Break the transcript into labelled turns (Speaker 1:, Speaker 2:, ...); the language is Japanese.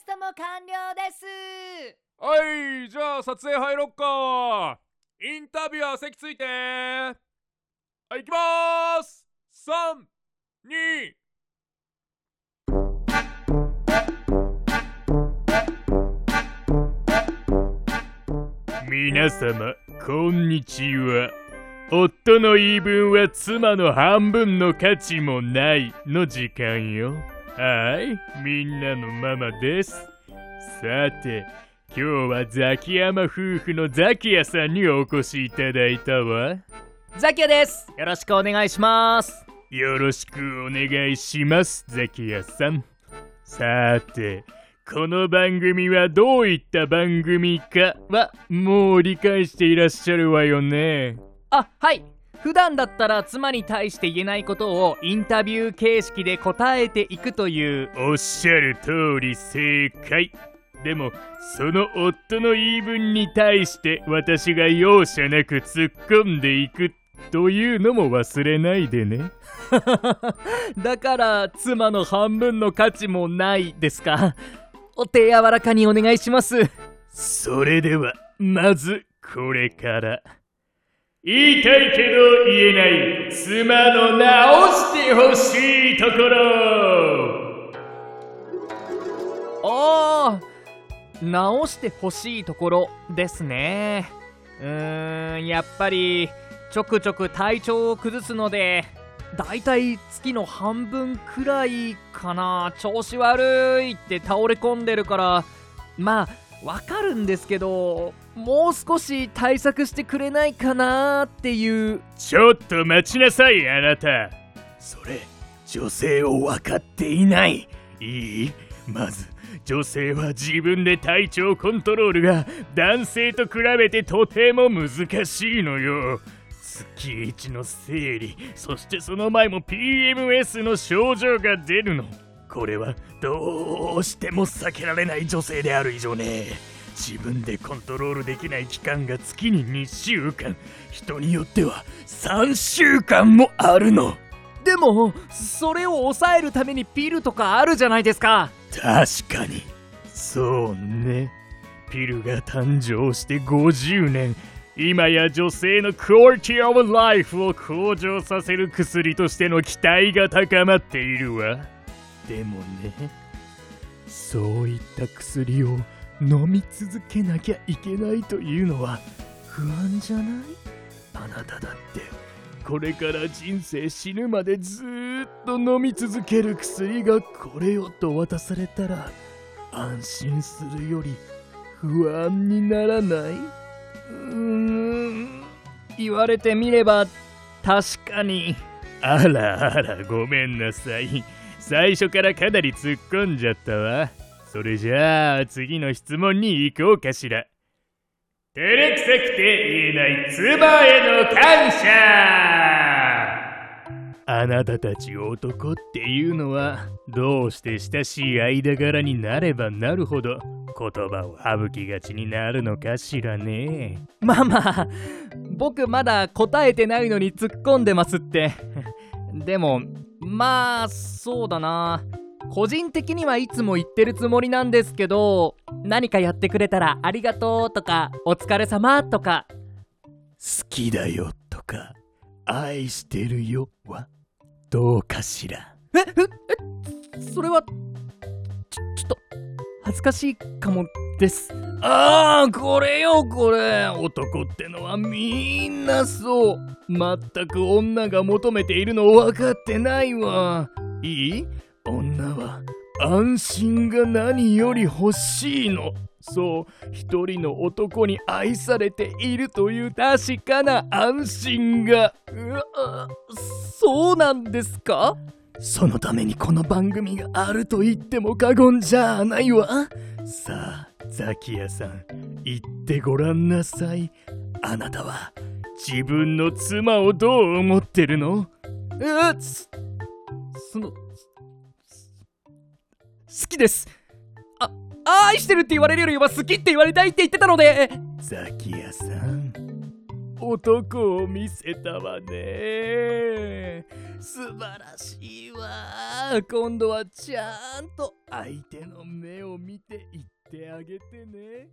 Speaker 1: ストも完了です。
Speaker 2: はいじゃあ撮影入ろっか。インタビュアー席ついて。はい行きまーす32
Speaker 3: 皆様こんにちは。夫の言い分は妻の半分の価値もないの時間よ。はいみんなのママです。さて今日はザキヤマ夫婦のザキヤさんにお越しいただいたわ。
Speaker 1: ザキヤです。よろしくお願いします。
Speaker 3: よろしくお願いしますザキヤさん。さてこの番組はどういった番組かはもう理解していらっしゃるわよね。
Speaker 1: あはい普段だったら妻に対して言えないことをインタビュー形式で答えていくという
Speaker 3: おっしゃる通り正解。でもその夫の言い分に対して私が容赦なく突っ込んでいくというのも忘れないでね。
Speaker 1: だから妻の半分の価値もないですか？お手柔らかにお願いします。
Speaker 3: それではまずこれから言いたいけど言えない。妻の直してほしいところ。
Speaker 1: おー直してほしいところですね。うーんやっぱりちょくちょく体調を崩すのでだいたい月の半分くらいかな。調子悪いって倒れ込んでるから。まあわかるんですけどもう少し対策してくれないかなっていう。
Speaker 3: ちょっと待ちなさいあなた。それ女性を分かっていない。いい。まず女性は自分で体調コントロールが男性と比べてとても難しいのよ。月一の生理そしてその前も PMS の症状が出るのこれはどうしても避けられない女性である以上ね。自分でコントロールできない期間が月に2週間。人によっては3週間もあるの。
Speaker 1: でもそれを抑えるためにピルとかあるじゃないですか。
Speaker 3: 確かに。そうね。ピルが誕生して50年。今や女性のクオリティオブライフを向上させる薬としての期待が高まっているわでもねそういった薬を飲み続けなきゃいけないというのは不安じゃない？あなただって。これから人生死ぬまでずっと飲み続ける薬がこれよと渡されたら安心するより不安にならない？う
Speaker 1: ーん。言われてみれば確かに。
Speaker 3: あらあらごめんなさい。最初からかなり突っ込んじゃったわ。それじゃあ次の質問に行こうかしら。照れくさくて言えない妻への感謝。あなたたち男っていうのはどうして親しい間柄になればなるほど言葉を省きがちになるのかしらね。
Speaker 1: まあまあ僕まだ答えてないのに突っ込んでますって。でもまあそうだな。個人的にはいつも言ってるつもりなんですけど何かやってくれたらありがとうとかお疲れ様とか。
Speaker 3: 好きだよとか愛してるよはどうかしら？
Speaker 1: えええそれはちょちょっと恥ずかしいかもです。
Speaker 3: ああこれよこれ。男ってのはみんなそう。まったく女が求めているの分かってないわ。いい？女は安心が何より欲しいの。そう一人の男に愛されているという確かな安心が。
Speaker 1: うわそうなんですか？
Speaker 3: そのためにこの番組があると言っても過言じゃないわ。さあザキヤさん言ってごらんなさい。あなたは自分の妻をどう思ってるの？
Speaker 1: えそその好きです。あ愛してるって言われるよりは好きって言われたいって言ってたので。
Speaker 3: ザキヤさん男を見せたわね。素晴らしいわ。今度はちゃんと相手の目を見て言ってあげてね。